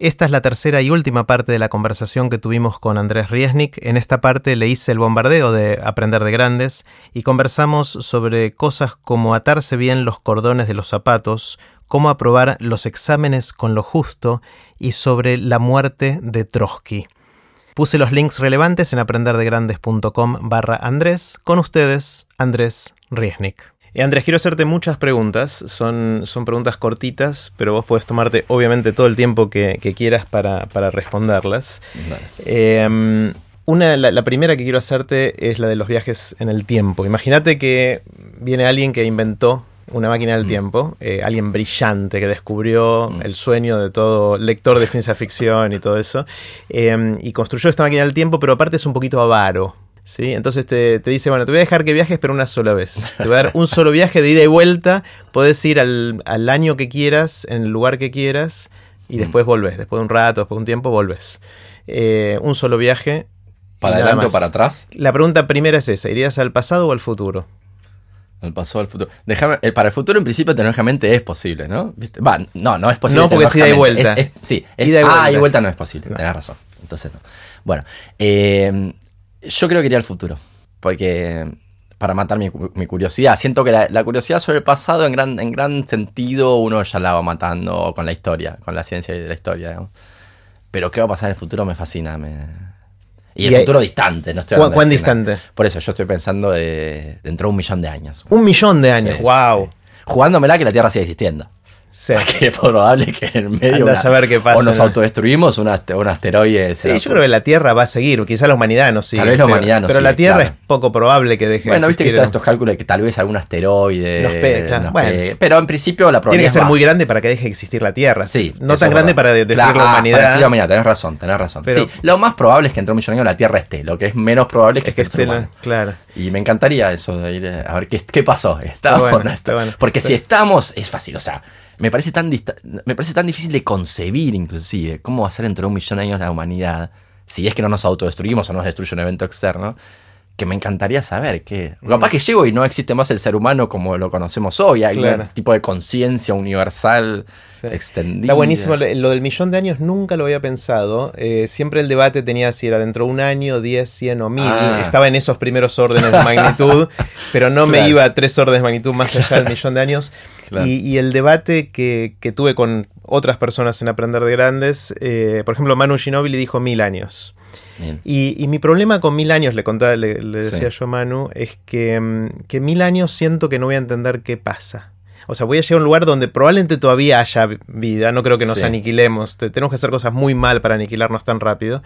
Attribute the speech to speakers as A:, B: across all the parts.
A: Esta es la tercera y última parte de la conversación que tuvimos con Andrés Riesnik. En esta parte le hice el bombardeo de Aprender de Grandes y conversamos sobre cosas como atarse bien los cordones de los zapatos, cómo aprobar los exámenes con lo justo y sobre la muerte de Trotsky. Puse los links relevantes en aprenderdegrandes.com barra Andrés. Con ustedes, Andrés Riesnik. Y Andrés, quiero hacerte muchas preguntas. Son, son preguntas cortitas, pero vos podés tomarte obviamente todo el tiempo que, quieras para, responderlas. Em, una, la, primera que quiero hacerte es la de los viajes en el tiempo. Imagínate que viene alguien que inventó una máquina del mm. tiempo, eh, alguien brillante que descubrió mm. el sueño de todo lector de ciencia ficción y todo eso, em, y construyó esta máquina del tiempo, pero aparte es un poquito avaro. ¿Sí? Entonces te, dice, bueno, te voy a dejar que viajes, pero una sola vez. Te voy a dar un solo viaje de ida y vuelta. Podés ir al, año que quieras, en el lugar que quieras, y mm. después volvés. Después de un rato, después de un tiempo, volvés. Eh, un solo viaje.
B: ¿Para adelante o para atrás?
A: La pregunta primera es esa: ¿irías al pasado o al futuro?
B: Al pasado, al futuro. Déjame, eh, para el futuro, en principio, tecnológicamente es posible, ¿no? Va, no, no es posible.
A: No, porque es ida y vuelta.
B: sí, ida y vuelta. Ah, y vuelta no es posible, tenés razón. Entonces no. Bueno, eh, yo creo que iría al futuro. Porque. Para matar mi, curiosidad. Siento que la, curiosidad sobre el pasado, en gran, en gran sentido, uno ya la va matando con la historia, con la ciencia de la historia. Pero qué va a pasar en el futuro me fascina. Y, el futuro distante, no estoy
A: ¿Cuán distante?
B: Por eso yo estoy pensando de dentro de un millón de años.
A: Un millón de años, wow.
B: Jugándomela que la Tierra sigue existiendo. Sí. Porque es probable que en medio.
A: saber qué pasa.
B: O nos autodestruimos un, asteroide.
A: Sí, yo creo que la Tierra va a seguir. Quizá la humanidad no sigue.
B: Tal vez la humanidad no
A: Pero la Tierra es poco probable que deje
B: Bueno, viste que están estos cálculos de que tal vez algún asteroide. Nos bueno, pero en principio la
A: probabilidad. Tiene que ser muy grande para que deje de existir la Tierra. Sí. No tan grande para destruir la humanidad. Para destruir
B: la humanidad, tenés razón, tenés razón. sí, lo más probable es que entre un millón de años la Tierra esté. Lo que es menos probable es que, esté.
A: claro.
B: Y me encantaría eso de ir a ver qué, qué pasó. ¿Está, bueno, Porque si estamos, es fácil, o sea me parece tan, me parece tan difícil de concebir, inclusive, cómo va a ser dentro de un millón de años la humanidad, si es que no nos autodestruimos o nos destruye un evento externo, que me encantaría saber que capaz mm. que llego y no existe más el ser humano como lo conocemos hoy, hay un tipo de conciencia universal extendida.
A: Está buenísimo, lo del millón de años nunca lo había pensado, eh, siempre el debate tenía si era dentro de un año, diez, cien o mil, ah. estaba en esos primeros órdenes de magnitud, pero no me iba a tres órdenes de magnitud más allá del millón de años. Y, el debate que, tuve con otras personas en Aprender de Grandes, eh, por ejemplo, Manu Ginóbili dijo mil años. Y, mi problema con mil años, le contaba, le, decía yo a Manu, es que, mm, que mil años siento que no voy a entender qué pasa. O sea, voy a llegar a un lugar donde probablemente todavía haya vida. No creo que nos aniquilemos. Tenemos que hacer cosas muy mal para aniquilarnos tan rápido.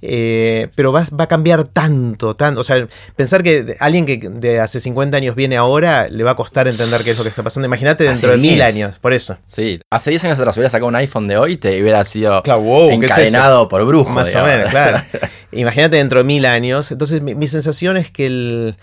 A: Eh, pero va, va, a cambiar tanto, tanto. O sea, pensar que alguien que de hace 50 años viene ahora le va a costar entender qué es lo que está pasando. Imagínate dentro de mil años, por eso.
B: Sí, hace 10 años atrás hubiera sacado un iPhone de hoy y te hubiera sido encadenado por brujo.
A: Más o menos, claro. Imagínate dentro de mil años. Entonces, mi sensación es que el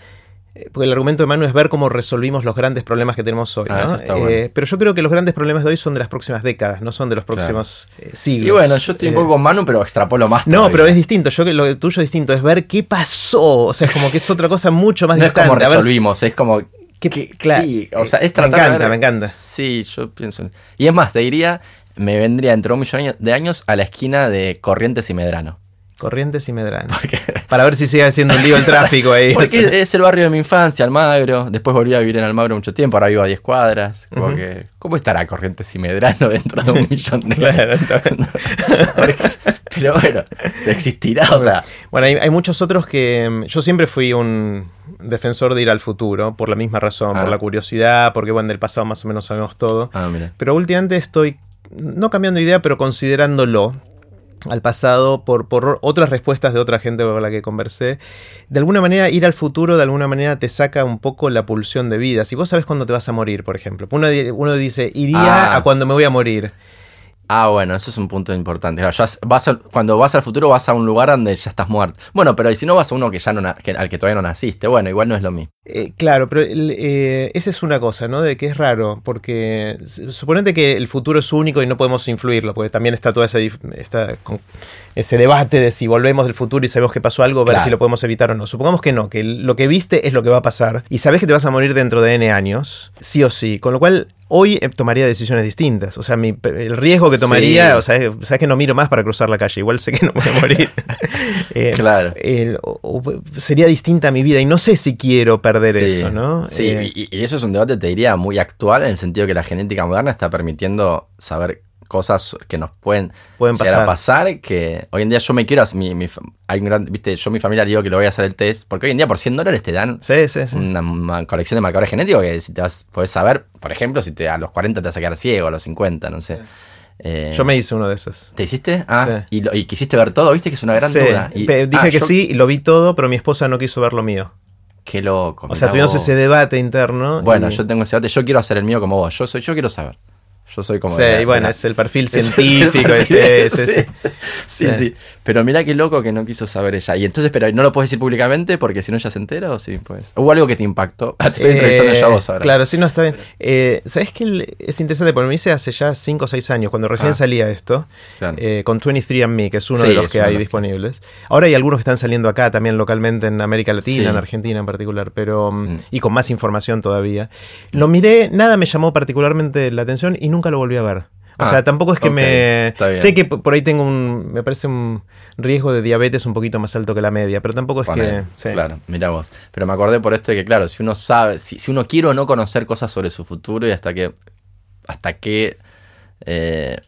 A: porque el argumento de Manu es ver cómo resolvimos los grandes problemas que tenemos hoy. Ah, eh, pero yo creo que los grandes problemas de hoy son de las próximas décadas, no son de los próximos eh, siglos.
B: Y bueno, yo estoy un poco con Manu, pero extrapolo más.
A: No, pero es distinto. Yo lo tuyo es distinto, es ver qué pasó. O sea, es como que es otra cosa mucho más
B: no
A: distante.
B: Es como resolvimos, es como. sí, o sea, es
A: tratar Me encanta, me encanta.
B: Sí, yo pienso. Y es más, te diría, me vendría dentro de un millón de años a la esquina de Corrientes y Medrano.
A: Corrientes y Medrano. Para ver si sigue siendo un lío el tráfico ahí.
B: Porque es el barrio de mi infancia, Almagro. Después volví a vivir en Almagro mucho tiempo, ahora vivo a 10 cuadras. ¿Cómo estará Corrientes y Medrano dentro de un millón de claro, Pero bueno, existirá, o sea.
A: Bueno, hay, muchos otros que. Mm, yo siempre fui un defensor de ir al futuro, por la misma razón, por ah. la curiosidad, porque bueno, del pasado más o menos sabemos todo. Ah, pero últimamente estoy, no cambiando de idea, pero considerándolo al pasado por, por, otras respuestas de otra gente con la que conversé. De alguna manera, ir al futuro, de alguna manera, te saca un poco la pulsión de vida. Si vos sabes cuándo te vas a morir, por ejemplo. Uno, uno dice, iría ah. a cuando me voy a morir.
B: Ah, bueno, eso es un punto importante. vas cuando vas al futuro vas a un lugar donde ya estás muerto. Bueno, pero si no vas a uno que ya no al que todavía no naciste, bueno, igual no es lo mismo.
A: Eh, claro, pero eh, esa es una cosa, ¿no? De que es raro, porque suponete que el futuro es único y no podemos influirlo, porque también está todo ese, ese debate de si volvemos del futuro y sabemos que pasó algo, ver si lo podemos evitar o no. Supongamos que no, que lo que viste es lo que va a pasar y sabes que te vas a morir dentro de N años, sí o sí. Con lo cual, hoy eh, tomaría decisiones distintas. O sea, el riesgo que tomaría, o sea, sabes que no miro más para cruzar la calle, igual sé que no voy a morir.
B: Eh, claro.
A: sería distinta mi vida y no sé si quiero perder eso, ¿no?
B: Sí, y, y, eso es un debate, te diría, muy actual en el sentido que la genética moderna está permitiendo saber cosas que nos pueden,
A: pueden pasar.
B: que hoy en día yo me quiero mi, mi, hay un gran, viste yo mi familia digo que lo voy a hacer el test porque hoy en día por 100 dólares te dan Una, colección de marcadores genéticos que si te vas puedes saber por ejemplo si te a los 40 te vas a quedar ciego a los 50 no sé
A: eh, yo me hice uno de esos.
B: ¿Te hiciste? Ah, y, y, quisiste ver todo, viste que es una gran duda.
A: Y, dije ah, que sí, lo vi todo, pero mi esposa no quiso ver lo mío.
B: Qué loco.
A: O sea, tuvimos ese debate interno.
B: Bueno, yo tengo ese debate. Yo quiero hacer el mío como vos. Yo soy, yo quiero saber. Yo soy como.
A: Sí, y bueno, es el perfil científico. ese, sí,
B: sí, sí, Pero mira qué loco que no quiso saber ella. Y entonces, pero no lo puedes decir públicamente porque si no ya se entera o sí, pues. ¿Hubo algo que te impactó? Ah, te estoy entrevistando yo a vos ahora.
A: Claro, sí, no, está bien. Eh, ¿Sabes qué? Es interesante porque me hice hace ya 5 o 6 años, cuando recién ah. salía esto, eh, con 23andMe, que es uno de los que hay disponibles. Ahora hay algunos que están saliendo acá también localmente en América Latina, en Argentina en particular, pero. Mm, y con más información todavía. Lo miré, nada me llamó particularmente la atención y nunca lo volví a ver. O sea, ah, tampoco es que me... Sé que por ahí tengo un... Me parece un riesgo de diabetes un poquito más alto que la media, pero tampoco es que...
B: Claro, mira vos. Pero me acordé por esto de que, claro, si uno sabe, si, uno quiere o no conocer cosas sobre su futuro y hasta qué... Hasta qué... Eh,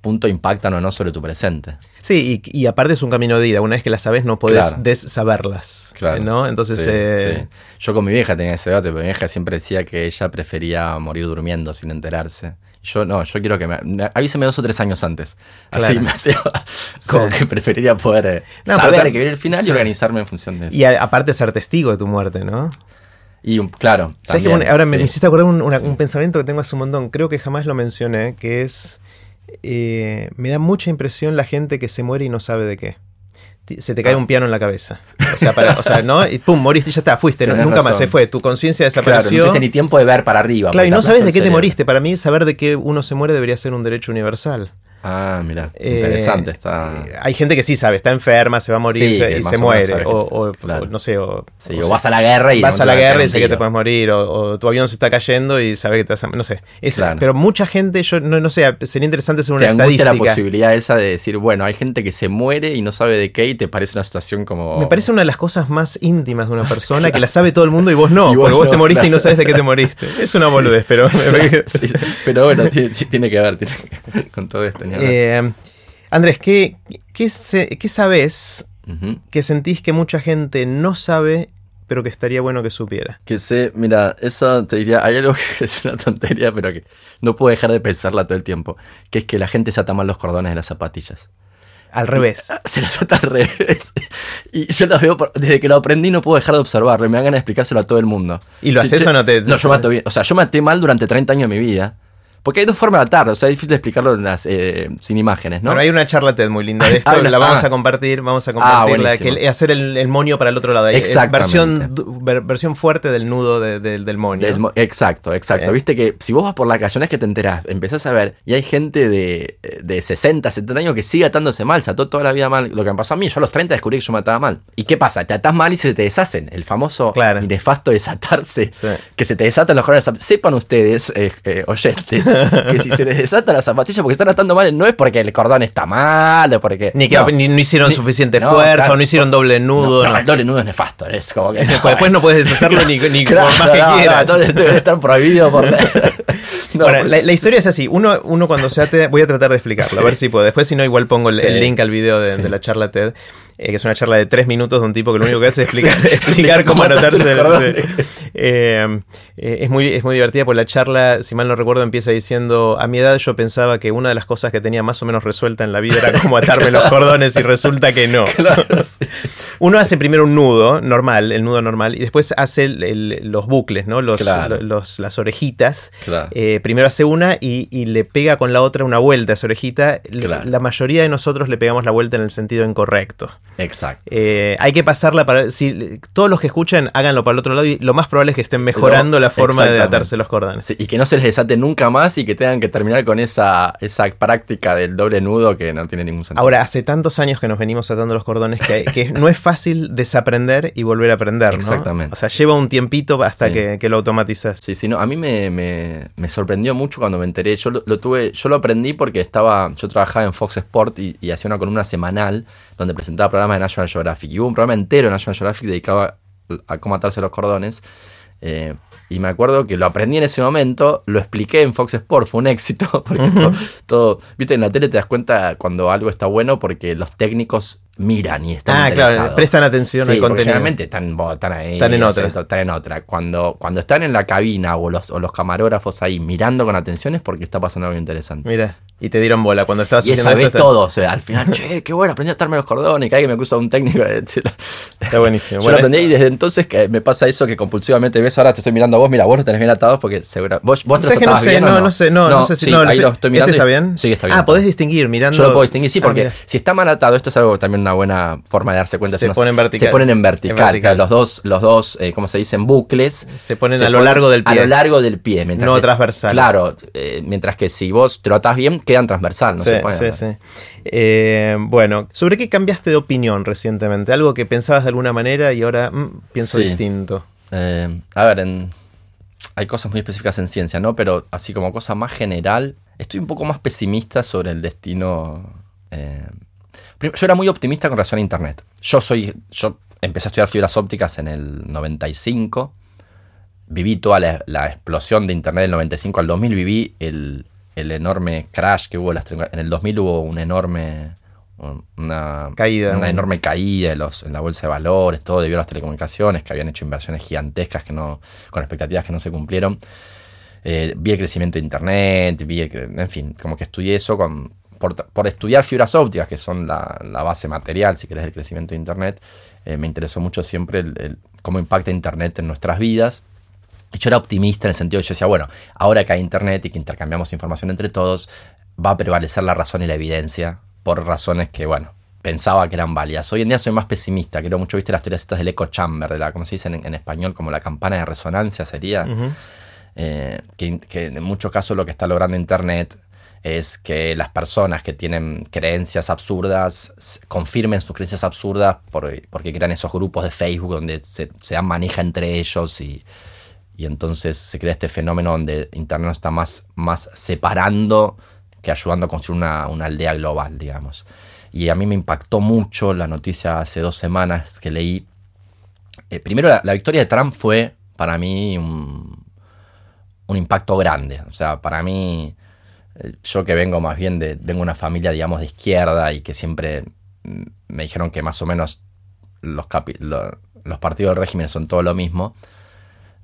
B: punto impactan o no sobre tu presente.
A: Sí, y, aparte es un camino de ida. Una vez que las sabes, no puedes desaberlas. Claro. ¿no? Entonces. Eh,
B: Yo con mi vieja tenía ese debate, pero mi vieja siempre decía que ella prefería morir durmiendo sin enterarse. Yo no, yo quiero que me, avíseme dos o tres años antes. Así me como que preferiría poder eh, saber que viene el final y organizarme en función de eso.
A: Y aparte ser testigo de tu muerte, ¿no?
B: Y claro.
A: ahora me, hiciste acordar un, un, pensamiento que tengo hace un montón, creo que jamás lo mencioné, que es. Eh, me da mucha impresión la gente que se muere y no sabe de qué se te cae ah. un piano en la cabeza. O sea, para, o sea, ¿no? Y pum, moriste y ya está, fuiste, nunca más se fue. Tu conciencia desapareció.
B: Claro, no tuviste ni tiempo de ver para arriba.
A: Claro, y no sabes de qué te moriste. Para mí, saber de qué uno se muere debería ser un derecho universal.
B: Ah, mira, interesante. está...
A: Eh, hay gente que sí sabe, está enferma, se va a morir y se muere. O, no sé, o,
B: vas a la guerra y
A: vas a la guerra y sabes que te puedes morir. O, tu avión se está cayendo y sabes que te vas a. No sé. Pero mucha gente, yo no, no sé, sería interesante hacer una
B: te
A: estadística.
B: la posibilidad esa de decir, bueno, hay gente que se muere y no sabe de qué y te parece una situación como.
A: Me parece una de las cosas más íntimas de una persona que la sabe todo el mundo y vos no, porque vos te moriste y no sabes de qué te moriste. Es una boludez, pero.
B: pero bueno, tiene, que ver, con todo esto.
A: Eh, Andrés, ¿qué, qué, sabes que sentís que mucha gente no sabe, pero que estaría bueno que supiera?
B: Que sé, mira, eso te diría, hay algo que es una tontería, pero que no puedo dejar de pensarla todo el tiempo, que es que la gente se ata mal los cordones de las zapatillas.
A: Al revés.
B: se las ata al revés. Y yo las veo, desde que lo aprendí no puedo dejar de observarlo y me dan ganas de explicárselo a todo el mundo.
A: ¿Y lo haces o no te.?
B: No, yo mato bien. O sea, yo maté mal durante 30 años de mi vida. Porque hay dos formas de atar, o sea, es difícil de explicarlo eh, sin imágenes, ¿no?
A: Bueno, hay una charla TED muy linda de esto, la vamos a compartir, vamos a ah, compartirla, que hacer el, el, moño para el otro lado. Versión, versión fuerte del nudo del moño.
B: exacto, exacto. Viste que si vos vas por la calle, vez que te enterás, empezás a ver, y hay gente de, de 60, 70 años que sigue atándose mal, se ató toda la vida mal. Lo que me pasó a mí, yo a los 30 descubrí que yo me ataba mal. ¿Y qué pasa? Te atás mal y se te deshacen. El famoso y nefasto desatarse, que se te desatan los cordones. Sepan ustedes, eh, eh, oyentes, que si se les desata la zapatilla porque están atando mal, no es porque el cordón está mal, o porque.
A: Ni que no, hicieron suficiente fuerza, o no hicieron doble nudo.
B: No, el doble nudo es nefasto, es como que.
A: Después no puedes deshacerlo ni, ni por más que quieras.
B: entonces debe estar prohibido por.
A: bueno, la, historia es así. Uno, uno cuando se ate, voy a tratar de explicarlo, a ver si puedo. Después, si no, igual pongo el, link al video de, de la charla TED. Eh, que es una charla de tres minutos de un tipo que lo único que hace es explicar, explicar cómo anotarse. Eh, eh, es, muy, es muy divertida porque la charla, si mal no recuerdo, empieza diciendo, a mi edad yo pensaba que una de las cosas que tenía más o menos resuelta en la vida era cómo atarme los cordones y resulta que no. Uno hace primero un nudo normal, el nudo normal, y después hace los bucles, ¿no? Los, las orejitas. primero hace una y, le pega con la otra una vuelta a esa orejita. La mayoría de nosotros le pegamos la vuelta en el sentido incorrecto.
B: Exacto.
A: Eh, hay que pasarla para. Si todos los que escuchen, háganlo para el otro lado y lo más probable es que estén mejorando la forma de atarse los cordones.
B: y que no se les desate nunca más y que tengan que terminar con esa, esa práctica del doble nudo que no tiene ningún sentido.
A: Ahora, hace tantos años que nos venimos atando los cordones que, no es fácil desaprender y volver a aprender, ¿no?
B: Exactamente.
A: O sea, lleva un tiempito hasta que, lo automatizas.
B: Sí, sí, no, a mí me, sorprendió mucho cuando me enteré. Yo lo, tuve, yo lo aprendí porque estaba, yo trabajaba en Fox Sport y, y hacía una columna semanal donde presentaba programas de National Geographic. Y hubo un programa entero de National Geographic dedicado a, cómo atarse los cordones. Eh, y me acuerdo que lo aprendí en ese momento, lo expliqué en Fox Sports, fue un éxito, porque todo, viste, en la tele te das cuenta cuando algo está bueno porque los técnicos miran y están ah, claro,
A: prestan atención al contenido.
B: Generalmente están, ahí. Están en otra. Están en otra. Cuando, cuando están en la cabina o los, o los camarógrafos ahí mirando con atención es porque está pasando algo interesante.
A: Mira. Y te dieron bola cuando estabas
B: y haciendo esto. todo, o sea, al final, che, qué bueno, aprendí a atarme los cordones, que me cruza un técnico.
A: Está buenísimo.
B: Yo lo aprendí y desde entonces que me pasa eso que compulsivamente ves, ahora te estoy mirando a vos, mira, vos lo tenés bien atados porque seguro. ¿Vos, vos te
A: los no sé, bien no, no? sé, no, no, sé si no,
B: ahí lo estoy mirando.
A: ¿Este está bien?
B: Sí, está bien.
A: Ah, podés distinguir mirando.
B: Yo lo puedo distinguir, sí, ah, porque si está mal atado, esto es algo también una buena forma de darse cuenta.
A: Se ponen vertical.
B: Se ponen en vertical. los dos, los dos eh, como se dicen, bucles.
A: Se ponen a lo largo del pie.
B: A lo largo del pie.
A: No transversal.
B: Claro, eh, mientras que si vos te lo atás bien, quedan transversal, no se
A: Sí, sí. Eh, bueno, ¿sobre qué cambiaste de opinión recientemente? Algo que pensabas de alguna manera y ahora mm, pienso distinto.
B: Eh, a ver, hay cosas muy específicas en ciencia, ¿no? Pero así como cosa más general, estoy un poco más pesimista sobre el destino. Eh, yo era muy optimista con relación a Internet. Yo soy. Yo empecé a estudiar fibras ópticas en el 95. Viví toda la, la explosión de Internet del 95 al 2000. Viví el, el enorme crash que hubo en el 2000 hubo un enorme una
A: caída
B: una enorme caída en, los, en la bolsa de valores todo debido a las telecomunicaciones que habían hecho inversiones gigantescas que no con expectativas que no se cumplieron. Eh, vi el crecimiento de internet vi en fin como que estudié eso con, por, estudiar fibras ópticas que son la, base material si querés del crecimiento de internet eh, me interesó mucho siempre cómo impacta internet en nuestras vidas yo era optimista en el sentido de que yo decía, bueno, ahora que hay internet y que intercambiamos información entre todos, va a prevalecer la razón y la evidencia por razones que, bueno, pensaba que eran válidas. Hoy en día soy más pesimista, creo mucho, viste las teorías estas del echo chamber, de la, como se dice en, español, como la campana de resonancia sería, eh, que, en muchos casos lo que está logrando Internet es que las personas que tienen creencias absurdas confirmen sus creencias absurdas porque crean esos grupos de Facebook donde se, se dan maneja entre ellos y y entonces se crea este fenómeno donde Internet está más, más separando que ayudando a construir una, aldea global, digamos. Y a mí me impactó mucho la noticia hace dos semanas que leí. Eh, primero, la, victoria de Trump fue para mí un, impacto grande. O sea, para mí, eh, yo que vengo más bien de, vengo de una familia, digamos, de izquierda y que siempre me dijeron que más o menos los, los partidos del régimen son todo lo mismo.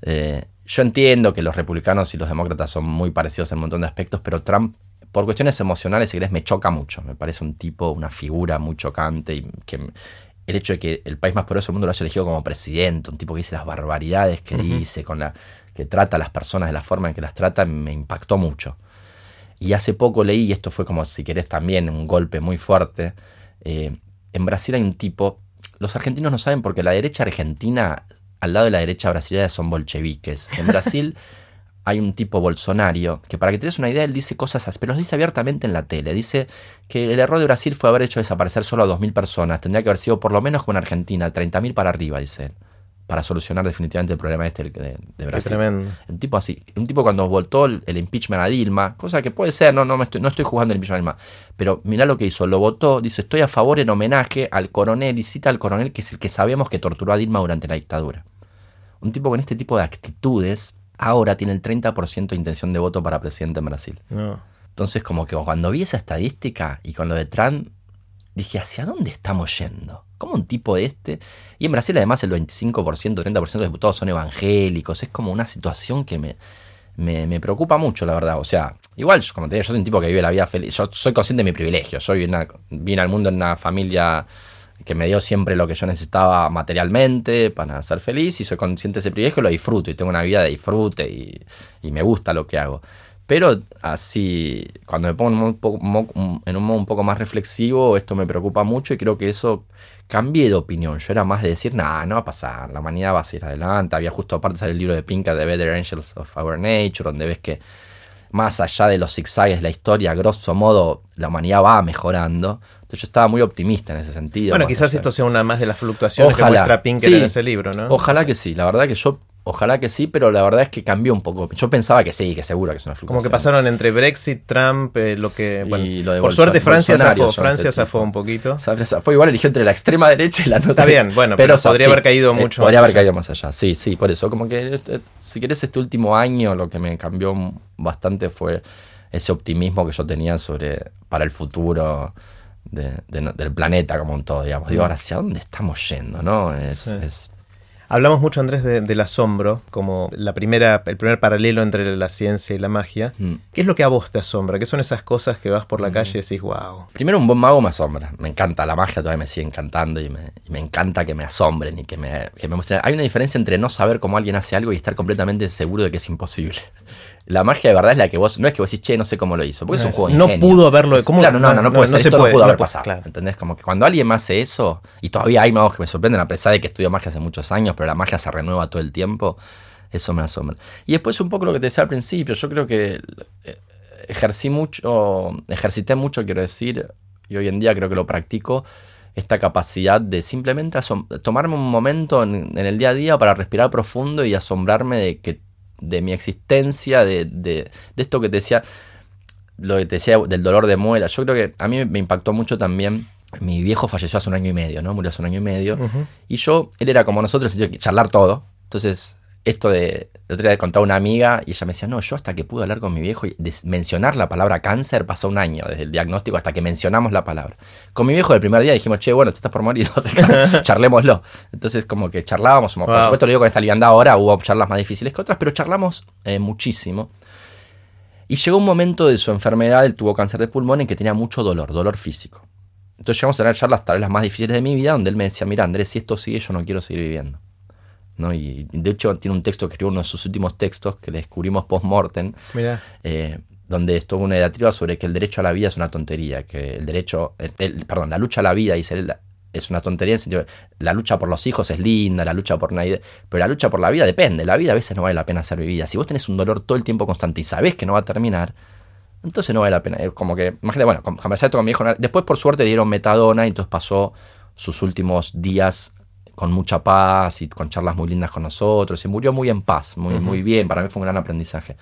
B: Eh, yo entiendo que los republicanos y los demócratas son muy parecidos en un montón de aspectos, pero Trump, por cuestiones emocionales, si querés, me choca mucho. Me parece un tipo, una figura muy chocante y que el hecho de que el país más poderoso del mundo lo haya elegido como presidente, un tipo que dice las barbaridades que dice, con la que trata a las personas de la forma en que las trata, me impactó mucho. Y hace poco leí, y esto fue como, si querés, también un golpe muy fuerte, eh, en Brasil hay un tipo, los argentinos no saben porque la derecha argentina al lado de la derecha brasileña son bolcheviques. En Brasil hay un tipo Bolsonaro que para que te des una idea, él dice cosas así, pero los dice abiertamente en la tele. Dice que el error de Brasil fue haber hecho desaparecer solo a 2.000 personas. Tendría que haber sido por lo menos con Argentina, 30.000 para arriba, dice él. Para solucionar definitivamente el problema este de, de Brasil.
A: tremendo.
B: Un tipo así. Un tipo cuando votó el, impeachment a Dilma, cosa que puede ser, no, no, estoy, no estoy jugando el impeachment a Dilma. Pero mirá lo que hizo. Lo votó, dice, estoy a favor en homenaje al coronel y cita al coronel que es el que sabemos que torturó a Dilma durante la dictadura. Un tipo con este tipo de actitudes ahora tiene el 30% de intención de voto para presidente en Brasil. Entonces, como que cuando vi esa estadística y con lo de Trump, dije, ¿hacia dónde estamos yendo? ¿Cómo un tipo de este? Y en Brasil además el 25%, 30% de diputados son evangélicos. Es como una situación que me, me, preocupa mucho, la verdad. O sea, igual, como te digo, yo soy un tipo que vive la vida feliz. Yo soy consciente de mi privilegio. Soy vine al mundo en una familia que me dio siempre lo que yo necesitaba materialmente para ser feliz y soy consciente de ese privilegio lo disfruto y tengo una vida de disfrute y, me gusta lo que hago. Pero así, cuando me pongo en un modo un poco más reflexivo, esto me preocupa mucho y creo que eso cambié de opinión. Yo era más de decir, nada, no va a pasar, la humanidad va a seguir adelante. Había justo aparte sale el libro de Pinka, The Better Angels of Our Nature, donde ves que más allá de los zigzags de la historia, grosso modo, la humanidad va mejorando. Entonces yo estaba muy optimista en ese sentido.
A: Bueno, quizás esto sea una más de las fluctuaciones que muestra Pinker en ese libro, ¿no?
B: Ojalá que sí. La verdad que yo Ojalá que sí, pero la verdad es que cambió un poco. Yo pensaba que sí, que seguro que es una fluctuación.
A: Como que pasaron entre Brexit, Trump, eh, lo que. Bueno, por suerte Francia zafó, Francia zafó un poquito.
B: Fue igual eligió entre la extrema derecha y la nota.
A: Está bien, bueno, pero, podría haber caído eh, mucho
B: Podría haber caído más allá. Sí, sí, por eso. Como que, eh, si querés, este último año lo que me cambió bastante fue ese optimismo que yo tenía sobre para el futuro del planeta como un todo, digamos. Digo, mm. ahora, ¿hacia dónde estamos yendo? ¿no? es
A: Hablamos mucho, Andrés, del asombro, como la primera, el primer paralelo entre la ciencia y la magia. Mm. ¿Qué es lo que a vos te asombra? ¿Qué son esas cosas que vas por la mm. calle y decís, wow?
B: Primero, un buen mago me asombra. Me encanta la magia, todavía me sigue encantando y me, encanta que me asombren y que me, que me muestren. Hay una diferencia entre no saber cómo alguien hace algo y estar completamente seguro de que es imposible. La magia de verdad es la que vos, no es que vos decís, che, no sé cómo lo hizo, porque es un juego
A: No pudo haberlo, ¿cómo?
B: Claro, no, no, no, puede ser, no, puede, pudo haber pasado, ¿entendés? Como que cuando alguien hace eso, y todavía hay magos que me sorprenden, a pesar de que estudio magia hace muchos años, pero la magia se renueva todo el tiempo, eso me asombra. Y después un poco lo que te decía al principio, yo creo que eh, ejercí mucho, ejercité mucho, quiero decir, y hoy en día creo que lo practico, esta capacidad de simplemente tomarme un momento en, el día a día para respirar profundo y asombrarme de que de mi existencia, de, de, esto que te decía, lo que te decía del dolor de muela. Yo creo que a mí me impactó mucho también. Mi viejo falleció hace un año y medio, ¿no? Murió hace un año y medio. Y yo, él era como nosotros, que charlar todo. Entonces, esto de, el otro día contaba una amiga y ella me decía, no, yo hasta que pude hablar con mi viejo y mencionar la palabra cáncer pasó un año desde el diagnóstico hasta que mencionamos la palabra. Con mi viejo el primer día dijimos, che, bueno, te estás por morir, charlémoslo. Entonces como que charlábamos, por supuesto lo digo con esta liviandad ahora, hubo charlas más difíciles que otras, pero charlamos eh, muchísimo. Y llegó un momento de su enfermedad, él tuvo cáncer de pulmón en que tenía mucho dolor, dolor físico. Entonces llegamos a tener charlas tal vez las más difíciles de mi vida, donde él me decía, mira Andrés, si esto sigue yo no quiero seguir viviendo. Y de hecho tiene un texto que escribió uno de sus últimos textos que le descubrimos post-mortem, eh, donde es toda una diatriba sobre que el derecho a la vida es una tontería, que el derecho, perdón, la lucha a la vida, dice es una tontería en el sentido de, la lucha por los hijos es linda, la lucha por nadie, pero la lucha por la vida depende, la vida a veces no vale la pena ser vivida. Si vos tenés un dolor todo el tiempo constante y sabés que no va a terminar, entonces no vale la pena. Es como que, imagínate, bueno, conversé con mi hijo, después por suerte dieron metadona y entonces pasó sus últimos días con mucha paz y con charlas muy lindas con nosotros. Y murió muy en paz, muy, muy bien. Para mí fue un gran aprendizaje.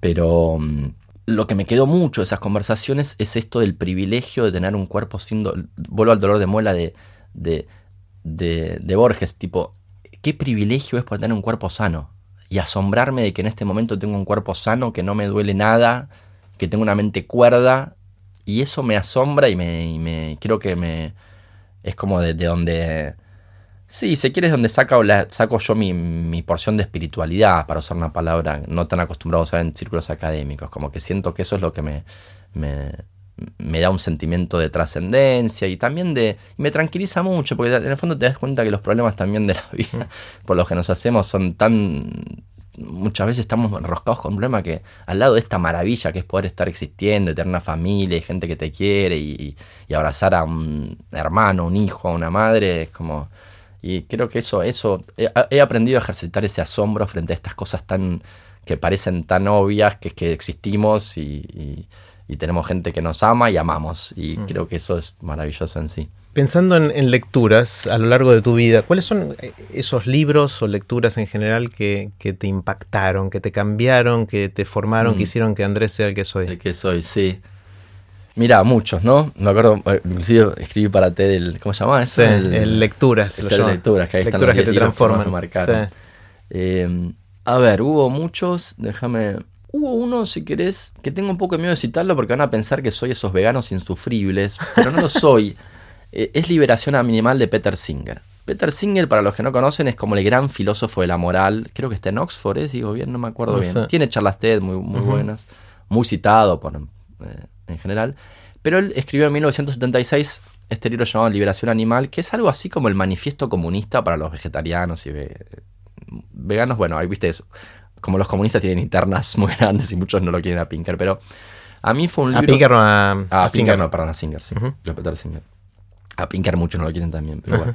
B: Pero mm, lo que me quedó mucho de esas conversaciones es esto del privilegio de tener un cuerpo sin. Vuelvo al dolor de muela de, de, de, Borges, tipo, qué privilegio es poder tener un cuerpo sano. Y asombrarme de que en este momento tengo un cuerpo sano, que no me duele nada, que tengo una mente cuerda. Y eso me asombra y me, me creo que me es como de donde Sí, si quieres donde saco, saco yo mi, porción de espiritualidad, para usar una palabra no tan acostumbrado a usar en círculos académicos. Como que siento que eso es lo que me, da un sentimiento de trascendencia y también de... me tranquiliza mucho, porque en el fondo te das cuenta que los problemas también de la vida, por los que nos hacemos, son tan... Muchas veces estamos enroscados con un problema que al lado de esta maravilla que es poder estar existiendo tener una familia y gente que te quiere y, y abrazar a un hermano, un hijo, a una madre, es como y creo que eso, eso, he, aprendido a ejercitar ese asombro frente a estas cosas tan que parecen tan obvias, que, que existimos y, tenemos gente que nos ama y amamos. Y mm. creo que eso es maravilloso en sí.
A: Pensando en, lecturas a lo largo de tu vida, ¿cuáles son eh, esos libros o lecturas en general que, te impactaron, que te cambiaron, que te formaron, que mm. hicieron que Andrés sea el que soy?
B: El que soy, sí. Mira, muchos, ¿no? Me acuerdo, eh, inclusive escribí para TED el, ¿cómo se llama?
A: Sí, el, lecturas.
B: El lecturas, que ahí lecturas
A: que te transforman.
B: Sí. Eh, a ver, hubo muchos, déjame... Hubo uno, si querés, que tengo un poco de miedo de citarlo porque van a pensar que soy esos veganos insufribles, pero no lo soy. Eh, es Liberación Animal de Peter Singer. Peter Singer, para los que no conocen, es como el gran filósofo de la moral. Creo que está en Oxford, ¿eh? digo bien, no me acuerdo bien. Tiene charlas TED muy, muy buenas, muy citado por en general. Pero él escribió en 1976 este libro llamado Liberación Animal, que es algo así como el manifiesto comunista para los vegetarianos y veganos. Bueno, ahí viste eso. como los comunistas tienen internas muy grandes y muchos no lo quieren a Pinker, pero a mí fue un libro...
A: A Pinker no a,
B: a, Singer. no, perdón, a Singer, sí. Peter Singer. A Pinker muchos no lo quieren también, pero bueno.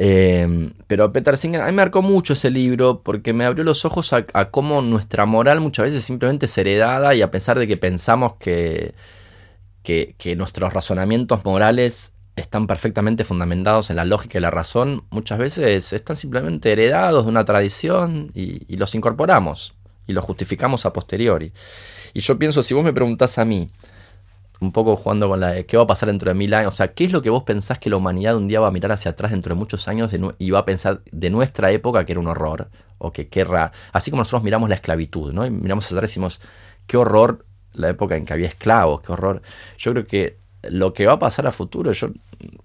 B: Eh, pero Peter Singer, a mí me marcó mucho ese libro porque me abrió los ojos a, cómo nuestra moral muchas veces simplemente es heredada y a pesar de que pensamos que, que, nuestros razonamientos morales están perfectamente fundamentados en la lógica y la razón, muchas veces están simplemente heredados de una tradición y, los incorporamos y los justificamos a posteriori. Y yo pienso, si vos me preguntás a mí, un poco jugando con la de qué va a pasar dentro de mil años. O sea, ¿qué es lo que vos pensás que la humanidad un día va a mirar hacia atrás dentro de muchos años y va a pensar de nuestra época que era un horror? O que querrá. Así como nosotros miramos la esclavitud, ¿no? Y miramos hacia atrás y decimos, qué horror la época en que había esclavos, qué horror. Yo creo que lo que va a pasar a futuro, yo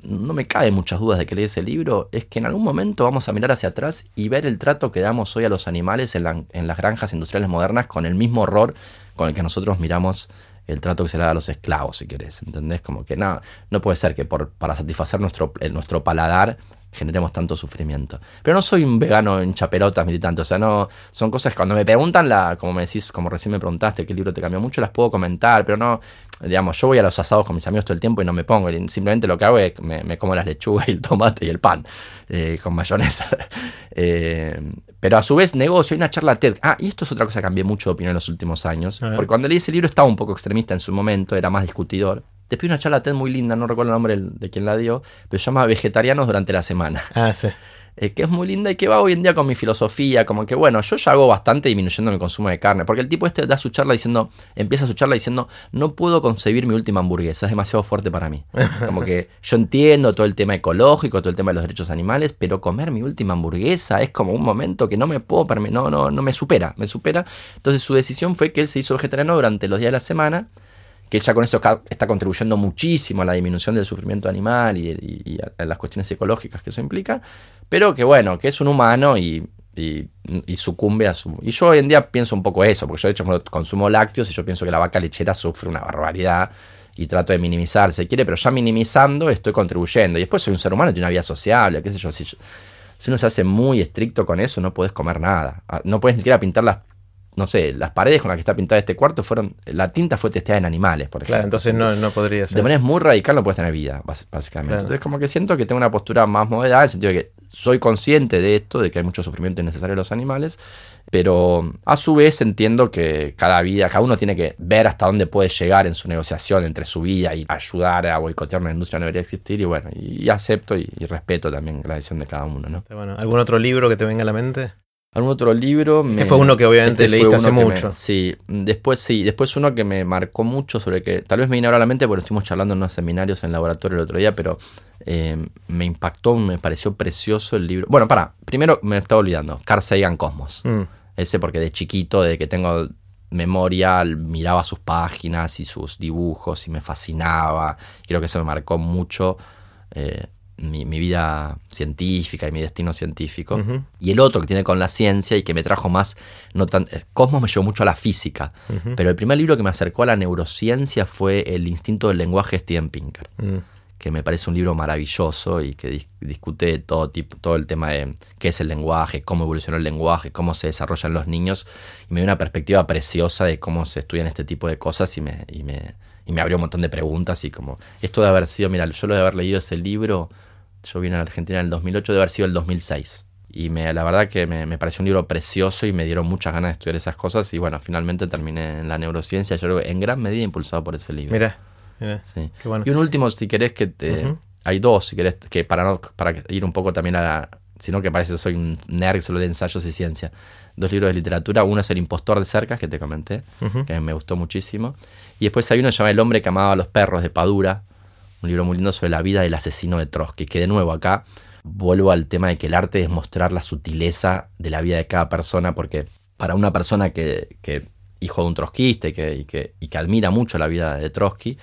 B: no me cabe muchas dudas de que leí ese libro, es que en algún momento vamos a mirar hacia atrás y ver el trato que damos hoy a los animales en, en las granjas industriales modernas con el mismo horror con el que nosotros miramos el trato que se le da a los esclavos, si querés. ¿Entendés? Como que no, no puede ser que por, para satisfacer nuestro, nuestro paladar generemos tanto sufrimiento. Pero no soy un vegano en chaperotas militante, o sea, no, son cosas que cuando me preguntan, la, como me decís, como recién me preguntaste qué libro te cambió mucho, las puedo comentar, pero no, digamos, yo voy a los asados con mis amigos todo el tiempo y no me pongo, simplemente lo que hago es me, me como las lechugas y el tomate y el pan eh, con mayonesa. eh, pero a su vez, negocio, hay una charla TED. Ah, y esto es otra cosa que cambié mucho de opinión en los últimos años. Porque cuando leí ese libro estaba un poco extremista en su momento, era más discutidor. Después una charla TED muy linda, no recuerdo el nombre de quien la dio, pero se llama Vegetarianos durante la semana.
A: Ah, sí.
B: Eh, que es muy linda y que va hoy en día con mi filosofía, como que bueno, yo ya hago bastante disminuyendo mi consumo de carne, porque el tipo este da su charla diciendo, empieza su charla diciendo, no puedo concebir mi última hamburguesa, es demasiado fuerte para mí. Como que yo entiendo todo el tema ecológico, todo el tema de los derechos animales, pero comer mi última hamburguesa es como un momento que no me puedo no, no, no me supera, me supera. Entonces su decisión fue que él se hizo vegetariano durante los días de la semana que ya con eso está contribuyendo muchísimo a la disminución del sufrimiento animal y, a, las cuestiones ecológicas que eso implica, pero que bueno, que es un humano y, sucumbe a su... Y yo hoy en día pienso un poco eso, porque yo de hecho consumo lácteos y yo pienso que la vaca lechera sufre una barbaridad y trato de minimizar, si quiere, pero ya minimizando estoy contribuyendo. Y después soy un ser humano, tiene una vida sociable, qué sé yo. Si, si uno se hace muy estricto con eso, no puedes comer nada. Ah, no puedes ni siquiera pintar las no sé, las paredes con las que está pintada este cuarto fueron, la tinta fue testeada en animales, por ejemplo.
A: Claro, entonces no, no podría ser.
B: De manera muy radical no puedes tener vida, básicamente. Entonces como que siento que tengo una postura más moderada, en el sentido de que soy consciente de esto, de que hay mucho sufrimiento innecesario en los animales, pero a su vez entiendo que cada vida, cada uno tiene que ver hasta dónde puede llegar en su negociación entre su vida y ayudar a boicotear una industria no debería existir, y bueno, y, acepto y, respeto también la decisión de cada uno, ¿no?
A: Bueno, ¿algún otro libro que te venga a la mente?
B: Algún otro libro.
A: Este fue uno que obviamente este leíste hace mucho.
B: sí, después sí, después uno que me marcó mucho sobre que tal vez me vino ahora a la mente porque estuvimos charlando en unos seminarios en el laboratorio el otro día, pero eh, me impactó, me pareció precioso el libro. Bueno, para, primero me estaba olvidando, Carl Sagan Cosmos. Mm. Ese porque de chiquito, de que tengo memoria, miraba sus páginas y sus dibujos y me fascinaba. Creo que eso me marcó mucho. Eh, mi, vida científica y mi destino científico. Y el otro que tiene con la ciencia y que me trajo más, no tan, eh, Cosmos me llevó mucho a la física, pero el primer libro que me acercó a la neurociencia fue El instinto del lenguaje de Steven Pinker, mm. que me parece un libro maravilloso y que discute todo, tipo, todo el tema de qué es el lenguaje, cómo evolucionó el lenguaje, cómo se desarrollan los niños, y me dio una perspectiva preciosa de cómo se estudian este tipo de cosas y me... Y me y me abrió un montón de preguntas y como esto de haber sido, mira, yo lo de haber leído ese libro yo vine a Argentina en el 2008, debe haber sido el 2006. Y me, la verdad que me, pareció un libro precioso y me dieron muchas ganas de estudiar esas cosas. Y bueno, finalmente terminé en la neurociencia, yo creo que en gran medida impulsado por ese libro.
A: Mira,
B: Sí. Y un último, si querés, que te, hay dos, si querés, que para, no, para ir un poco también a la. Sino que parece que soy un nerd solo de ensayos y ciencia. Dos libros de literatura. Uno es El impostor de cercas, que te comenté, que me gustó muchísimo. Y después hay uno que se llama El hombre que amaba a los perros, de Padura un libro muy lindo sobre la vida del asesino de Trotsky, que de nuevo acá vuelvo al tema de que el arte es mostrar la sutileza de la vida de cada persona, porque para una persona que, que hijo de un trotskista y que, y que, admira mucho la vida de Trotsky,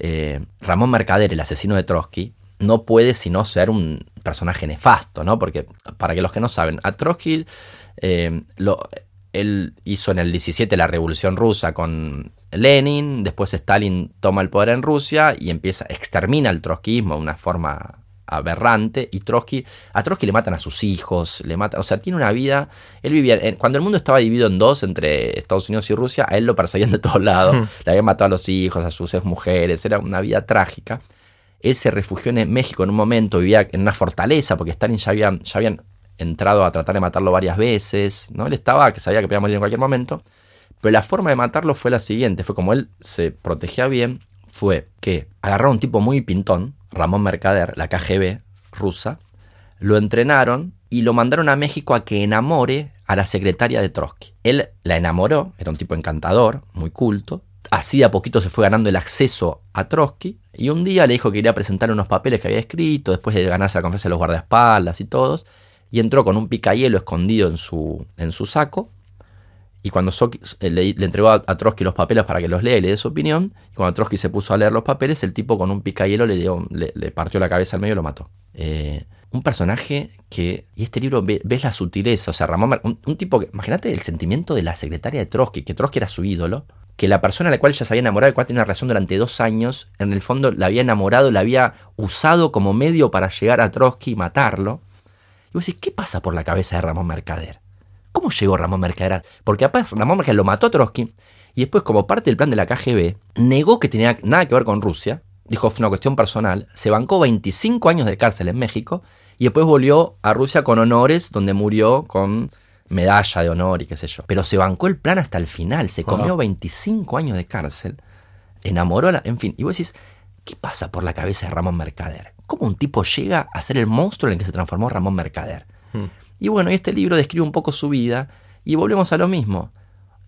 B: eh, Ramón Mercader, el asesino de Trotsky, no puede sino ser un personaje nefasto, ¿no? Porque, para que los que no saben, a Trotsky eh, lo, él hizo en el 17 la revolución rusa con Lenin, después Stalin toma el poder en Rusia y empieza, extermina el trotskismo de una forma aberrante y Trotsky, a Trotsky le matan a sus hijos, le matan, o sea, tiene una vida, él vivía, cuando el mundo estaba dividido en dos entre Estados Unidos y Rusia, a él lo perseguían de todos lados, hmm. le habían matado a los hijos, a sus mujeres, era una vida trágica. Él se refugió en México en un momento, vivía en una fortaleza, porque Stalin ya habían, ya habían entrado a tratar de matarlo varias veces, ¿no? Él estaba, que sabía que podía morir en cualquier momento, pero la forma de matarlo fue la siguiente, fue como él se protegía bien, fue que agarraron un tipo muy pintón, Ramón Mercader, la KGB rusa, lo entrenaron y lo mandaron a México a que enamore a la secretaria de Trotsky. Él la enamoró, era un tipo encantador, muy culto, así a poquito se fue ganando el acceso a Trotsky y un día le dijo que iría a presentar unos papeles que había escrito, después de ganarse la confianza de los guardaespaldas y todos, y entró con un picayelo escondido en su, en su saco y cuando eh, le, entregó a, Trotsky los papeles para que los lea y le dé su opinión, y cuando Trotsky se puso a leer los papeles, el tipo con un picayelo le, dio, le, partió la cabeza al medio y lo mató. Eh, un personaje que, y este libro ves la sutileza, o sea, Ramón, un, tipo que, imagínate el sentimiento de la secretaria de Trotsky, que Trotsky era su ídolo, que la persona a la cual ella se había enamorado, la cual tenía una relación durante dos años, en el fondo la había enamorado, la había usado como medio para llegar a Trotsky y matarlo. Y vos decís, ¿qué pasa por la cabeza de Ramón Mercader? ¿Cómo llegó Ramón Mercader? Porque aparte Ramón Mercader lo mató a Trotsky y después, como parte del plan de la KGB, negó que tenía nada que ver con Rusia. Dijo, fue una cuestión personal. Se bancó 25 años de cárcel en México y después volvió a Rusia con honores, donde murió con medalla de honor y qué sé yo. Pero se bancó el plan hasta el final. Se comió 25 años de cárcel. Enamoró a la... En fin, y vos decís, ¿qué pasa por la cabeza de Ramón Mercader? ¿Cómo un tipo llega a ser el monstruo en el que se transformó Ramón Mercader? Hmm. Y bueno, este libro describe un poco su vida y volvemos a lo mismo.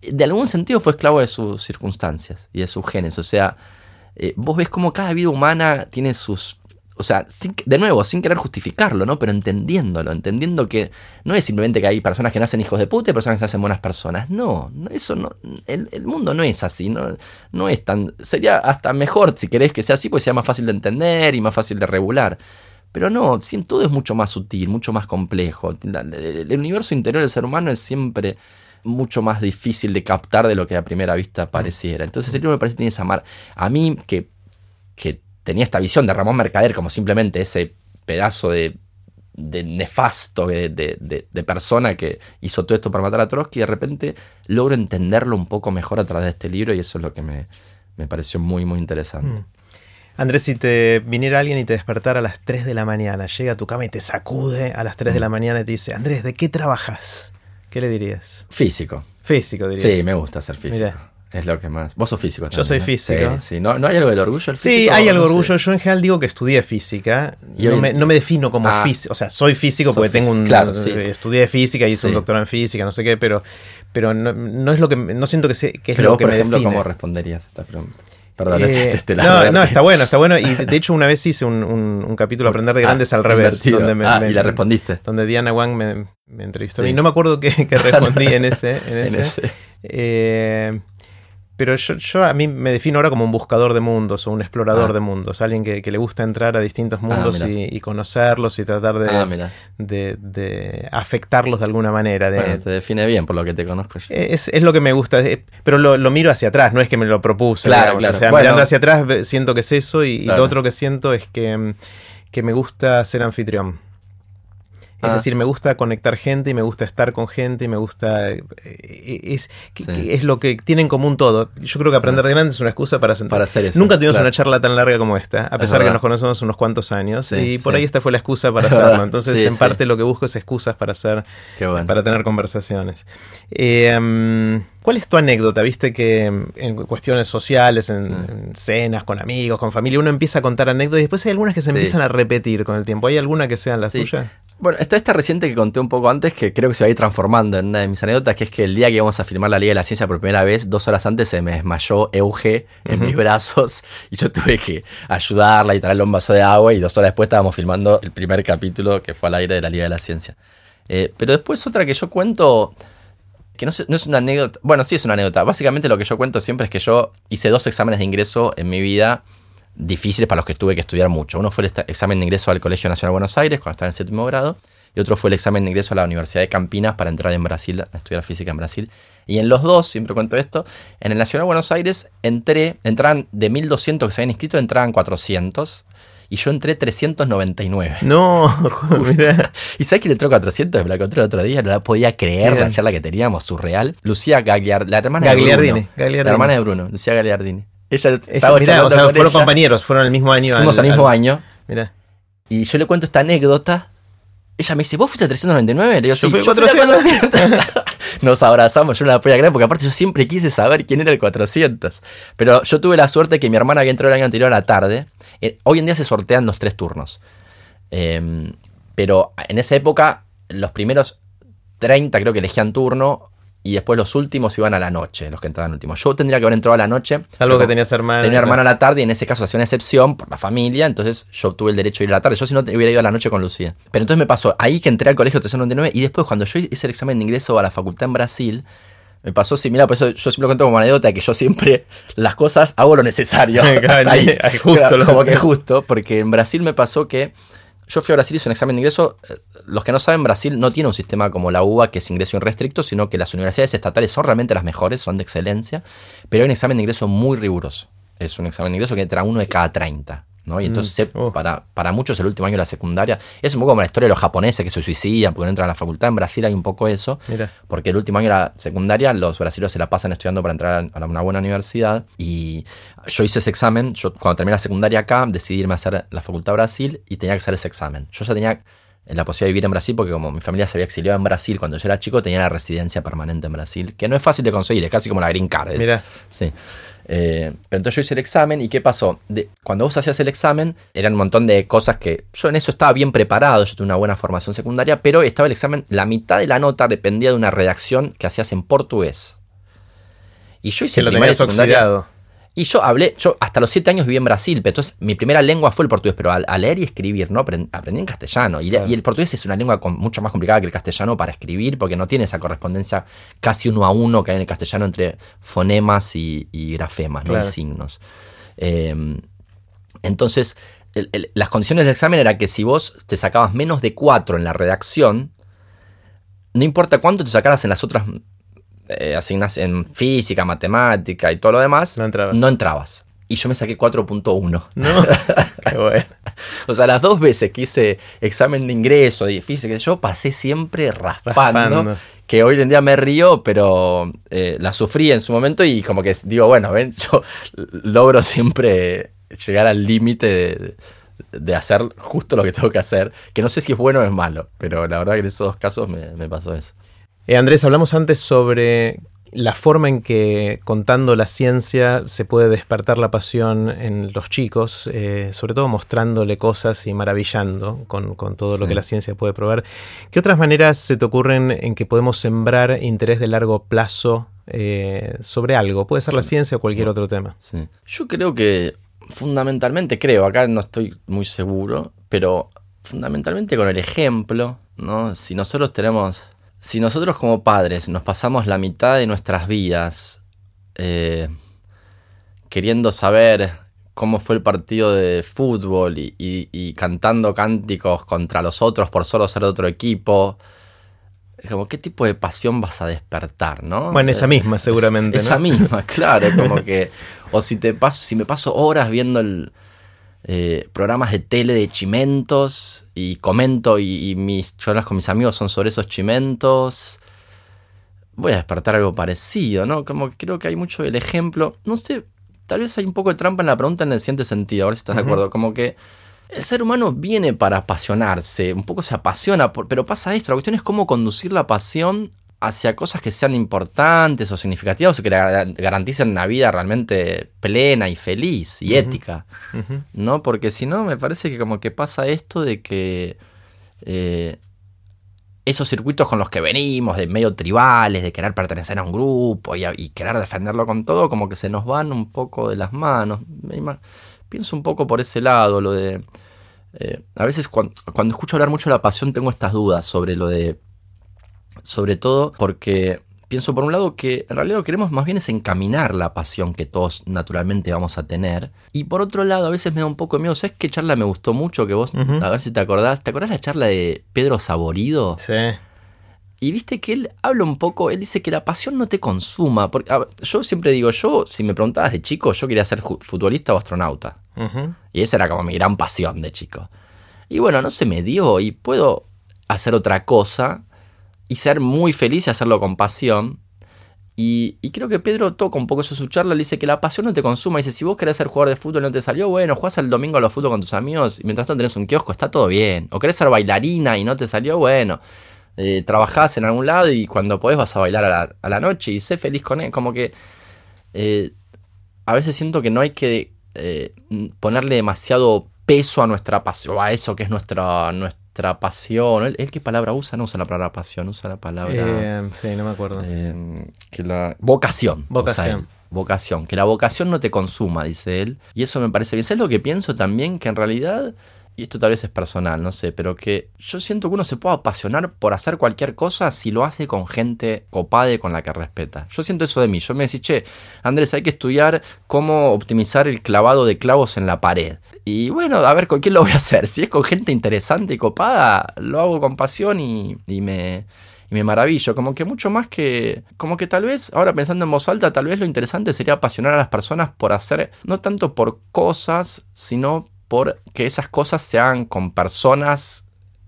B: De algún sentido fue esclavo de sus circunstancias y de sus genes. O sea, eh, vos ves cómo cada vida humana tiene sus... O sea, de nuevo, sin querer justificarlo, ¿no? Pero entendiéndolo, entendiendo que no es simplemente que hay personas que nacen hijos de puta y personas que nacen buenas personas. No, eso no. El, mundo no es así, no, no es tan. Sería hasta mejor si querés que sea así, pues sea más fácil de entender y más fácil de regular. Pero no, todo es mucho más sutil, mucho más complejo. El universo interior del ser humano es siempre mucho más difícil de captar de lo que a primera vista pareciera. Entonces el libro me parece que tiene esa mar. A mí, que, que tenía esta visión de Ramón Mercader como simplemente ese pedazo de, nefasto de, de, persona que hizo todo esto para matar a Trotsky, de repente logro entenderlo un poco mejor a través de este libro y eso es lo que me, pareció muy, muy interesante. Mm.
A: Andrés, si te viniera alguien y te despertara a las 3 de la mañana, llega a tu cama y te sacude a las 3 de la mañana y te dice, Andrés, ¿de qué trabajas? ¿Qué le dirías?
B: Físico.
A: Físico, diría.
B: Sí, me gusta ser físico. Es lo que más. Vos sos físico también,
A: Yo soy físico.
B: Sí, sí. ¿No, hay algo del orgullo?
A: sí, hay algo de orgullo. Yo en general digo que estudié física. Yo no, me, no me defino como ah. físico. O sea, soy físico porque tengo un. Claro, sí. Estudié física y hice un doctorado en física, no sé qué, pero, pero no, es lo que. No siento que, sé, que es lo que por ejemplo,
B: ¿cómo responderías a esta pregunta?
A: Perdón, eh, este no, no, está bueno, está bueno. Y de hecho, una vez hice un, un, capítulo Aprender de ah, Grandes al revés.
B: Donde me, ah, y la respondiste.
A: Donde Diana Wang me, entrevistó. Y no me acuerdo qué, respondí en ese. En ese. Eh, pero yo, a mí me defino ahora como un buscador de mundos o un explorador ah. de mundos, alguien que, le gusta entrar a distintos ah, mundos y, conocerlos y tratar de, ah, de, afectarlos de alguna manera.
B: te define bien por lo que te conozco
A: yo. Es, lo que me gusta, pero lo, miro hacia atrás, no es que me lo propuse. Claro, O sea, mirando hacia atrás siento que es eso y, lo otro que siento es que, que me gusta ser anfitrión. Es ah. decir, me gusta conectar gente y me gusta estar con gente y me gusta... Eh, es, es lo que tiene en común todo. Yo creo que aprender de grande es una excusa para sentar.
B: Para hacer eso.
A: Nunca tuvimos una charla tan larga como esta, a pesar de que nos conocemos unos cuantos años. y por ahí esta fue la excusa para hacerlo. Entonces, en parte lo que busco es excusas para hacer, para tener conversaciones. Eh, ¿Cuál es tu anécdota? Viste que en cuestiones sociales, en, cenas, con amigos, con familia, uno empieza a contar anécdotas y después hay algunas que se empiezan a repetir con el tiempo. ¿Hay alguna que sean las tuyas?
B: Bueno, está esta reciente que conté un poco antes, que creo que se va a ir transformando en una de mis anécdotas, que es que el día que íbamos a firmar la Liga de la Ciencia por primera vez, dos horas antes se me desmayó Euge en mis brazos y yo tuve que ayudarla y traerle un vaso de agua y dos horas después estábamos filmando el primer capítulo que fue al aire de la Liga de la Ciencia. Eh, pero después otra que yo cuento, que no, no es una anécdota, bueno, sí es una anécdota, básicamente lo que yo cuento siempre es que yo hice dos exámenes de ingreso en mi vida difíciles para los que tuve que estudiar mucho. Uno fue el examen de ingreso al Colegio Nacional Buenos Aires cuando estaba en séptimo grado y otro fue el examen de ingreso a la Universidad de Campinas para entrar en Brasil, a estudiar física en Brasil. Y en los dos, siempre cuento esto, en el Nacional Buenos Aires entré, entraban de 1200 que se habían inscrito, entraban 400. Y yo entré 399.
A: No, mira.
B: ¿Y sabes que le entró 400? Me la encontré el otro día, no la podía creer la charla que teníamos, surreal. Lucía Gagliardini, la hermana de Bruno. La hermana de Bruno, Lucía Gagliardini.
A: Ella estaba mirá, o sea, fueron compañeros, fueron el mismo año.
B: Fuimos al, mismo año. Mira. Y yo le cuento esta anécdota. Ella me dice, ¿vos fuiste a 399? Le digo, sí, yo fui 400. Nos abrazamos, yo no la podía creer, porque aparte yo siempre quise saber quién era el 400. Pero yo tuve la suerte que mi hermana había entrado el año anterior a la tarde. Eh, hoy en día se sortean los tres turnos. Em, pero en esa época, los primeros 30 creo que elegían turno y después los últimos iban a la noche, los que entraban últimos. Yo tendría que haber entrado a la noche.
A: Salvo que tenías hermana.
B: Tenía hermana a la tarde y en ese caso hacía una excepción por la familia, entonces yo tuve el derecho de ir a la tarde. Yo si no hubiera ido a la noche con Lucía. Pero entonces me pasó ahí que entré al colegio 399 y después cuando yo hice el examen de ingreso a la facultad en Brasil, me pasó similar, por eso yo siempre lo cuento como anécdota que yo siempre las cosas hago lo necesario. ahí, justo, como que justo, porque en Brasil me pasó que yo fui a Brasil, hice un examen de ingreso. Eh, los que no saben, Brasil no tiene un sistema como la UBA, que es ingreso irrestricto, sino que las universidades estatales son realmente las mejores, son de excelencia, pero hay un examen de ingreso muy riguroso. Es un examen de ingreso que entra uno de cada 30. Y entonces, mm. oh. para, para muchos, el último año de la secundaria es un poco como la historia de los japoneses que se suicidan porque no entran a la facultad. En Brasil hay un poco eso, porque el último año de la secundaria los brasileños se la pasan estudiando para entrar a una buena universidad. Y yo hice ese examen. Yo, cuando terminé la secundaria acá, decidí irme a hacer la facultad de Brasil y tenía que hacer ese examen. Yo ya tenía la posibilidad de vivir en Brasil porque como mi familia se había exiliado en Brasil cuando yo era chico, tenía la residencia permanente en Brasil, que no es fácil de conseguir, es casi como la green card. Mira. Sí. Eh, pero entonces yo hice el examen y ¿qué pasó? De, cuando vos hacías el examen, eran un montón de cosas que yo en eso estaba bien preparado, yo tuve una buena formación secundaria, pero estaba el examen, la mitad de la nota dependía de una redacción que hacías en portugués. Y yo hice el secundaria. Y yo hablé, yo hasta los siete años viví en Brasil, pero entonces mi primera lengua fue el portugués, pero al, leer y escribir, ¿no? Aprendí, en castellano. Y, el portugués es una lengua mucho más complicada que el castellano para escribir, porque no tiene esa correspondencia casi uno a uno que hay en el castellano entre fonemas y, grafemas, ¿no? Y signos. Em, entonces, las condiciones del examen era que si vos te sacabas menos de cuatro en la redacción, no importa cuánto te sacaras en las otras eh, asignas en física, matemática y todo lo demás, no entrabas. Y yo me saqué 4.1. No, qué bueno. o sea, las dos veces que hice examen de ingreso de física, yo pasé siempre raspando, Que hoy en día me río, pero eh, la sufrí en su momento y como que digo, bueno, ven, yo logro siempre llegar al límite de, hacer justo lo que tengo que hacer, que no sé si es bueno o es malo, pero la verdad que en esos dos casos me pasó eso.
A: Eh, Andrés, hablamos antes sobre la forma en que contando la ciencia se puede despertar la pasión en los chicos, eh, sobre todo mostrándole cosas y maravillando con, todo lo que la ciencia puede probar. ¿Qué otras maneras se te ocurren en que podemos sembrar interés de largo plazo eh, sobre algo? Puede ser la ciencia o cualquier otro tema.
B: Yo creo que fundamentalmente, creo, acá no estoy muy seguro, pero fundamentalmente con el ejemplo, ¿no? Si nosotros tenemos si nosotros como padres nos pasamos la mitad de nuestras vidas eh, queriendo saber cómo fue el partido de fútbol y, cantando cánticos contra los otros por solo ser otro equipo, como qué tipo de pasión vas a despertar, ¿no?
A: Bueno, esa misma seguramente.
B: Esa misma, claro, como que, o si te paso, si me paso horas viendo el, eh, programas de tele de chimentos y comento y, mis charlas con mis amigos son sobre esos chimentos. Voy a despertar algo parecido, ¿no? Como que creo que hay mucho el ejemplo. No sé, tal vez hay un poco de trampa en la pregunta en el siguiente sentido, a ver si estás de acuerdo. Como que el ser humano viene para apasionarse, un poco se apasiona, pero pasa esto. La cuestión es cómo conducir la pasión hacia cosas que sean importantes o significativas o que garanticen una vida realmente plena y feliz y ética, ¿no? Porque si no, me parece que como que pasa esto de que eh, esos circuitos con los que venimos, de medio tribales, de querer pertenecer a un grupo y, querer defenderlo con todo, como que se nos van un poco de las manos. Pienso un poco por ese lado, lo de... Eh, a veces cuando escucho hablar mucho de la pasión tengo estas dudas sobre lo de sobre todo porque pienso por un lado que en realidad lo que queremos más bien es encaminar la pasión que todos naturalmente vamos a tener. Y por otro lado, a veces me da un poco de miedo. ¿Sabes qué charla me gustó mucho? Que vos, a ver si te acordás. ¿Te acordás la charla de Pedro Saborido?
A: Sí.
B: y viste que él habla un poco, él dice que la pasión no te consuma. Porque, yo siempre digo, yo, si me preguntabas de chico, yo quería ser futbolista o astronauta. Y esa era como mi gran pasión de chico. Y bueno, no se me dio y puedo hacer otra cosa y ser muy feliz y hacerlo con pasión. Y, creo que Pedro toca un poco eso su charla, le dice que la pasión no te consuma. Dice, si vos querés ser jugador de fútbol y no te salió, bueno, jugás el domingo a los fútbol con tus amigos y mientras tanto tenés un kiosco, está todo bien. O querés ser bailarina y no te salió, bueno, eh, trabajás en algún lado y cuando podés vas a bailar a la, noche y sé feliz con él. Como que eh, a veces siento que no hay que eh, ponerle demasiado peso a nuestra pasión, a eso que es nuestra pasión. ¿Él, qué palabra usa? No usa la palabra pasión, usa la palabra...
A: Eh, sí, no me acuerdo.
B: que la, vocación.
A: Vocación.
B: vocación. Que la vocación no te consuma, dice él. Y eso me parece bien. ¿Sabes lo que pienso también? Que en realidad y esto tal vez es personal, no sé, pero que yo siento que uno se puede apasionar por hacer cualquier cosa si lo hace con gente copada y con la que respeta. Yo siento eso de mí. Yo me decís, che, Andrés, hay que estudiar cómo optimizar el clavado de clavos en la pared. Y bueno, a ver con quién lo voy a hacer. Si es con gente interesante y copada, lo hago con pasión y, me, y me maravillo. Como que mucho más que. Como que tal vez, ahora pensando en voz alta, tal vez lo interesante sería apasionar a las personas por hacer, no tanto por cosas, sino por que esas cosas se hagan con personas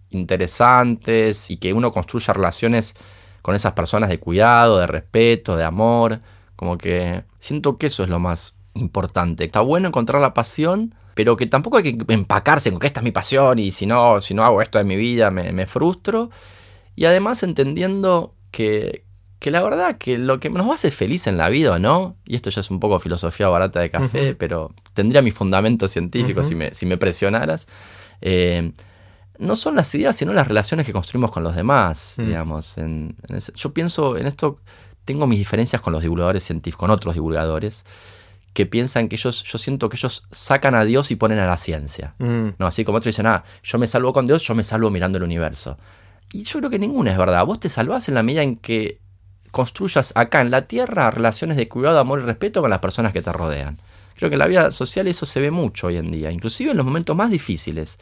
B: interesantes y que uno construya relaciones con esas personas de cuidado, de respeto, de amor. Como que siento que eso es lo más importante. Está bueno encontrar la pasión, pero que tampoco hay que empacarse con que esta es mi pasión y si no, si no hago esto en mi vida me, me frustro. Y además entendiendo que, que la verdad que lo que nos hace feliz en la vida, ¿no? Y esto ya es un poco filosofía barata de café, pero tendría mi fundamento científico si, me, si, me, presionaras. Eh, no son las ideas, sino las relaciones que construimos con los demás, mm. digamos. yo pienso en esto, tengo mis diferencias con los divulgadores científicos, con otros divulgadores, que piensan que ellos, yo siento que ellos sacan a Dios y ponen a la ciencia. Mm. No, así como otros dicen, ah, yo me salvo con Dios, yo me salvo mirando el universo. Y yo creo que ninguna es verdad. Vos te salvás en la medida en que construyas acá en la Tierra relaciones de cuidado, amor y respeto con las personas que te rodean. Creo que en la vida social eso se ve mucho hoy en día, inclusive en los momentos más difíciles.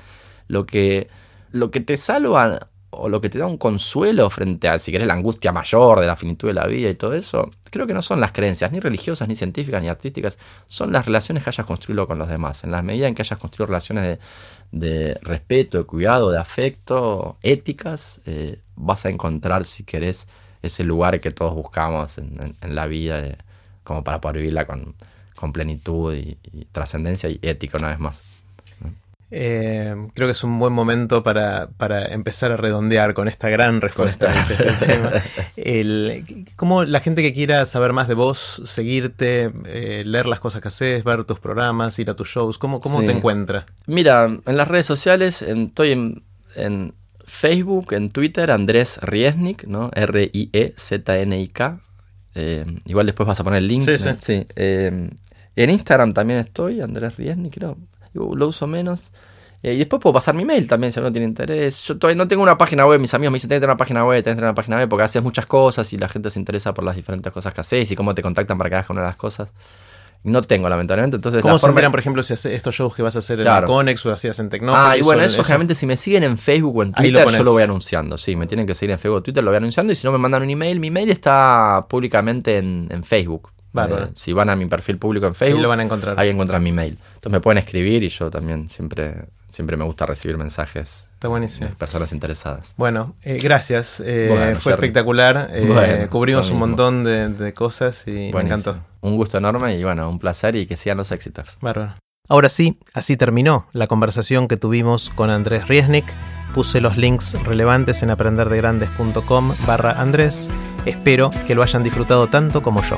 B: Lo que, lo que te salva o lo que te da un consuelo frente a, si querés, la angustia mayor de la finitud de la vida y todo eso, creo que no son las creencias, ni religiosas, ni científicas, ni artísticas, son las relaciones que hayas construido con los demás. En la medida en que hayas construido relaciones de, respeto, de cuidado, de afecto, éticas, eh, vas a encontrar, si querés, ese lugar que todos buscamos en, la vida como para poder vivirla con, plenitud y, trascendencia y ética una vez más.
A: Eh, creo que es un buen momento para, empezar a redondear con esta gran respuesta este tema. ¿Cómo la gente que quiera saber más de vos, seguirte, eh, leer las cosas que haces, ver tus programas, ir a tus shows, ¿cómo, cómo te encuentra?
B: Mira, en las redes sociales estoy en Facebook, en Twitter, Andrés Riesnik, ¿no? R-I-E-Z-N-I-K. Eh, igual después vas a poner el link.
A: Sí, sí.
B: Eh, en Instagram también estoy, Andrés Riesnik, creo. Lo uso menos. Eh, y después puedo pasar mi mail también si uno tiene interés. Yo todavía no tengo una página web. Mis amigos me dicen, tenés que tener una página web, tenés que tener una página web porque haces muchas cosas y la gente se interesa por las diferentes cosas que haces y cómo te contactan para que hagas una de las cosas. No tengo, lamentablemente. Entonces,
A: ¿Cómo se miran, por ejemplo, si haces estos shows que vas a hacer en Conex o hacías en Tecnópolis?
B: Ah, y bueno, eso, generalmente si me siguen en Facebook o en Twitter, yo lo voy anunciando. Sí, me tienen que seguir en Facebook o Twitter, lo voy anunciando. Y si no me mandan un email, mi email está públicamente en, Facebook. Vale. Eh, si van a mi perfil público en Facebook,
A: ahí lo van a encontrar.
B: Ahí encuentran mi mail. Entonces me pueden escribir y yo también siempre, siempre me gusta recibir mensajes
A: Está buenísimo.
B: personas interesadas.
A: Bueno, eh, gracias. Eh, fue espectacular. Eh, cubrimos un montón de, cosas y me encantó.
B: Un gusto enorme y bueno, un placer y que sigan los éxitos.
A: Bárbaro. Ahora sí, así terminó la conversación que tuvimos con Andrés Riesnik. Puse los links relevantes en aprenderdegrandes.com barra Andrés. Espero que lo hayan disfrutado tanto como yo.